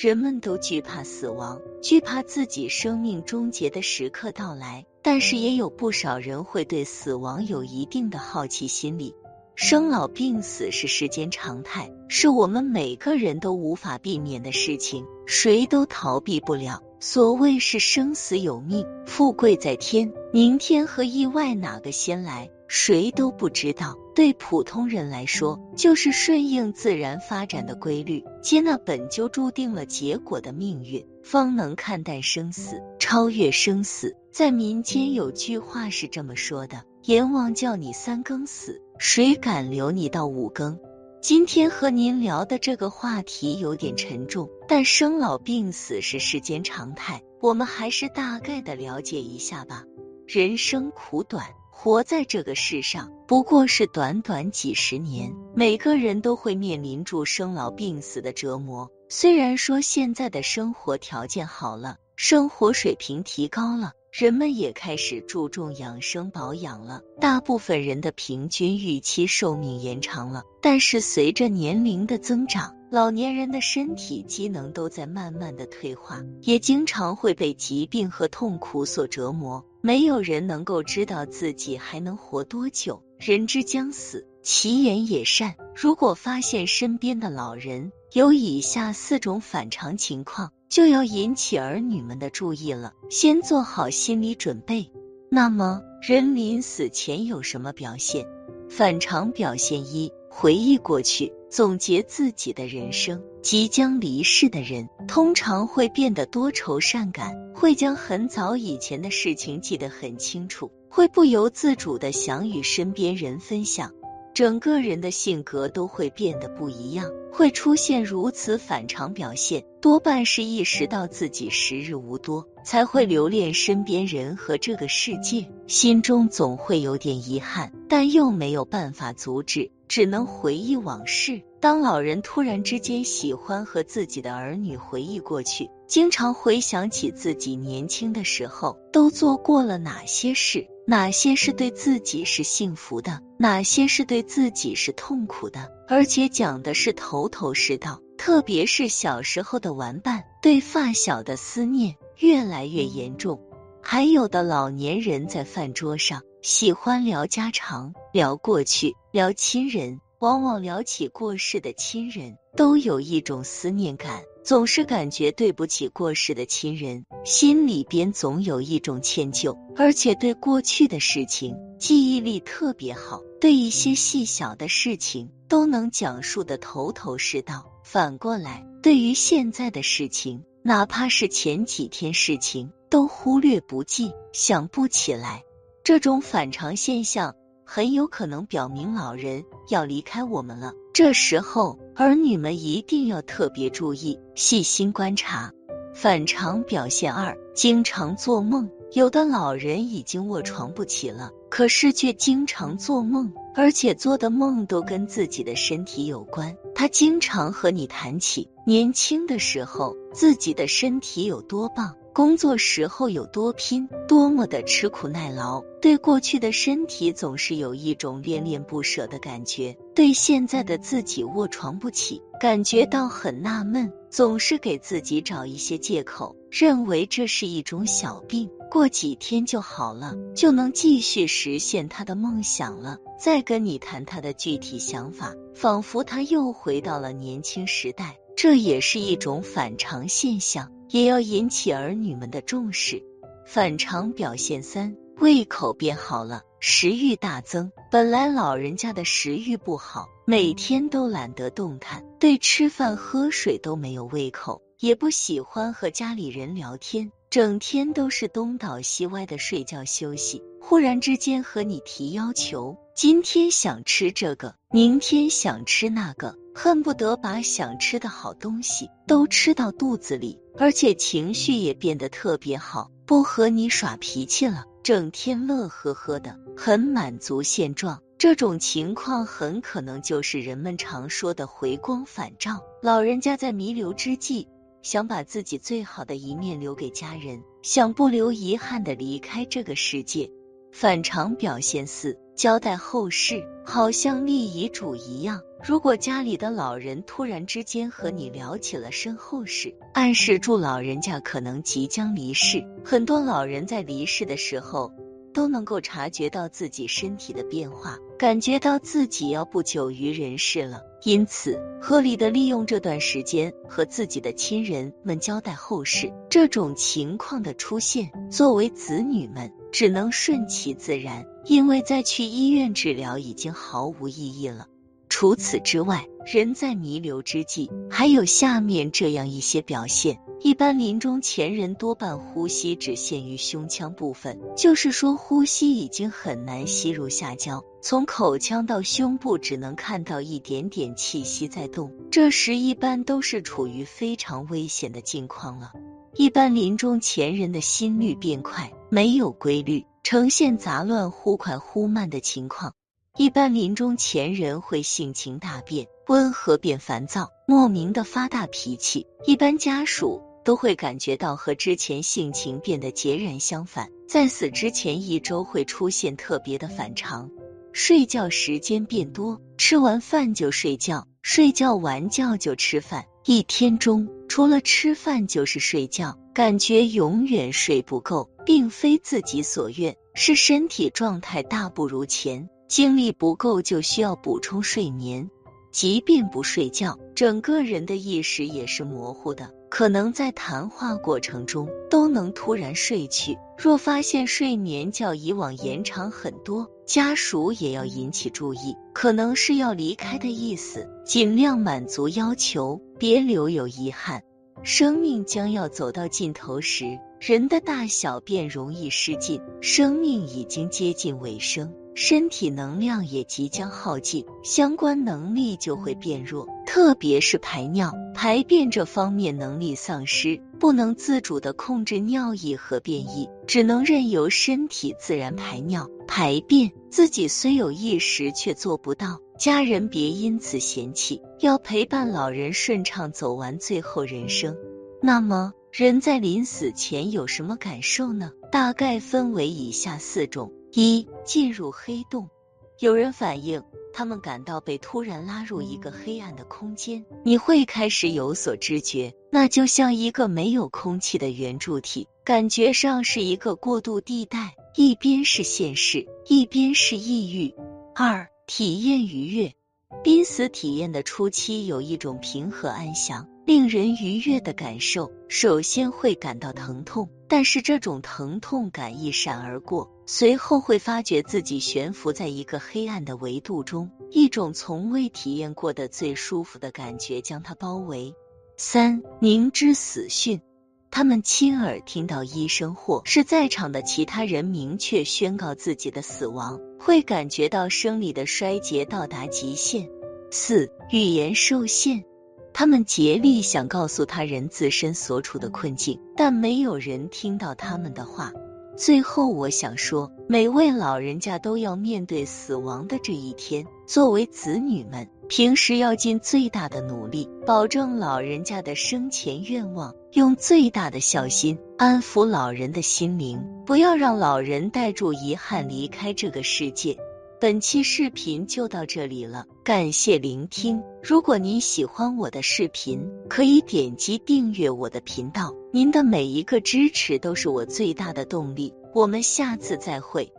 人们都惧怕死亡，惧怕自己生命终结的时刻到来。但是也有不少人会对死亡有一定的好奇心理。生老病死是世间常态，是我们每个人都无法避免的事情，谁都逃避不了。所谓是生死有命，富贵在天，明天和意外哪个先来，谁都不知道。对普通人来说，就是顺应自然发展的规律，接纳本就注定了结果的命运，方能看淡生死，超越生死。在民间有句话是这么说的：“阎王叫你三更死，谁敢留你到五更？”今天和您聊的这个话题有点沉重，但生老病死是世间常态，我们还是大概的了解一下吧。人生苦短。活在这个世上不过是短短几十年，每个人都会面临住生老病死的折磨。虽然说现在的生活条件好了，生活水平提高了，人们也开始注重养生保养了，大部分人的平均预期寿命延长了。但是随着年龄的增长，老年人的身体机能都在慢慢的退化，也经常会被疾病和痛苦所折磨。没有人能够知道自己还能活多久。人之将死，其言也善。如果发现身边的老人有以下四种反常情况，就要引起儿女们的注意了，先做好心理准备。那么，人临死前有什么表现？反常表现一：回忆过去。总结自己的人生，即将离世的人通常会变得多愁善感，会将很早以前的事情记得很清楚，会不由自主的想与身边人分享，整个人的性格都会变得不一样。会出现如此反常表现，多半是意识到自己时日无多，才会留恋身边人和这个世界，心中总会有点遗憾，但又没有办法阻止。只能回忆往事。当老人突然之间喜欢和自己的儿女回忆过去，经常回想起自己年轻的时候都做过了哪些事，哪些是对自己是幸福的，哪些是对自己是痛苦的，而且讲的是头头是道。特别是小时候的玩伴，对发小的思念越来越严重。还有的老年人在饭桌上。喜欢聊家常，聊过去，聊亲人，往往聊起过世的亲人，都有一种思念感，总是感觉对不起过世的亲人，心里边总有一种歉疚，而且对过去的事情记忆力特别好，对一些细小的事情都能讲述的头头是道。反过来，对于现在的事情，哪怕是前几天事情，都忽略不计，想不起来。这种反常现象很有可能表明老人要离开我们了。这时候，儿女们一定要特别注意，细心观察。反常表现二：经常做梦。有的老人已经卧床不起了，可是却经常做梦，而且做的梦都跟自己的身体有关。他经常和你谈起年轻的时候自己的身体有多棒。工作时候有多拼，多么的吃苦耐劳，对过去的身体总是有一种恋恋不舍的感觉，对现在的自己卧床不起，感觉到很纳闷，总是给自己找一些借口，认为这是一种小病，过几天就好了，就能继续实现他的梦想了。再跟你谈他的具体想法，仿佛他又回到了年轻时代，这也是一种反常现象。也要引起儿女们的重视。反常表现三，胃口变好了，食欲大增。本来老人家的食欲不好，每天都懒得动弹，对吃饭喝水都没有胃口，也不喜欢和家里人聊天，整天都是东倒西歪的睡觉休息。忽然之间和你提要求，今天想吃这个，明天想吃那个。恨不得把想吃的好东西都吃到肚子里，而且情绪也变得特别好，不和你耍脾气了，整天乐呵呵的，很满足现状。这种情况很可能就是人们常说的回光返照。老人家在弥留之际，想把自己最好的一面留给家人，想不留遗憾的离开这个世界。反常表现四，交代后事，好像立遗嘱一样。如果家里的老人突然之间和你聊起了身后事，暗示住老人家可能即将离世。很多老人在离世的时候。都能够察觉到自己身体的变化，感觉到自己要不久于人世了，因此合理的利用这段时间和自己的亲人们交代后事。这种情况的出现，作为子女们只能顺其自然，因为再去医院治疗已经毫无意义了。除此之外，人在弥留之际，还有下面这样一些表现。一般临终前人多半呼吸只限于胸腔部分，就是说呼吸已经很难吸入下焦，从口腔到胸部只能看到一点点气息在动。这时一般都是处于非常危险的境况了。一般临终前人的心率变快，没有规律，呈现杂乱忽快忽慢的情况。一般临终前人会性情大变，温和变烦躁，莫名的发大脾气。一般家属都会感觉到和之前性情变得截然相反，在死之前一周会出现特别的反常，睡觉时间变多，吃完饭就睡觉，睡觉完觉就吃饭，一天中除了吃饭就是睡觉，感觉永远睡不够，并非自己所愿，是身体状态大不如前。精力不够就需要补充睡眠，即便不睡觉，整个人的意识也是模糊的，可能在谈话过程中都能突然睡去。若发现睡眠较以往延长很多，家属也要引起注意，可能是要离开的意思，尽量满足要求，别留有遗憾。生命将要走到尽头时，人的大小便容易失禁，生命已经接近尾声。身体能量也即将耗尽，相关能力就会变弱，特别是排尿、排便这方面能力丧失，不能自主的控制尿液和便意，只能任由身体自然排尿、排便，自己虽有意识却做不到。家人别因此嫌弃，要陪伴老人顺畅走完最后人生。那么，人在临死前有什么感受呢？大概分为以下四种。一进入黑洞，有人反映他们感到被突然拉入一个黑暗的空间，你会开始有所知觉，那就像一个没有空气的圆柱体，感觉上是一个过渡地带，一边是现实，一边是抑郁。二体验愉悦，濒死体验的初期有一种平和安详。令人愉悦的感受，首先会感到疼痛，但是这种疼痛感一闪而过，随后会发觉自己悬浮在一个黑暗的维度中，一种从未体验过的最舒服的感觉将它包围。三，明知死讯，他们亲耳听到医生或是在场的其他人明确宣告自己的死亡，会感觉到生理的衰竭到达极限。四，语言受限。他们竭力想告诉他人自身所处的困境，但没有人听到他们的话。最后，我想说，每位老人家都要面对死亡的这一天。作为子女们，平时要尽最大的努力，保证老人家的生前愿望，用最大的孝心安抚老人的心灵，不要让老人带住遗憾离开这个世界。本期视频就到这里了，感谢聆听。如果您喜欢我的视频，可以点击订阅我的频道。您的每一个支持都是我最大的动力。我们下次再会。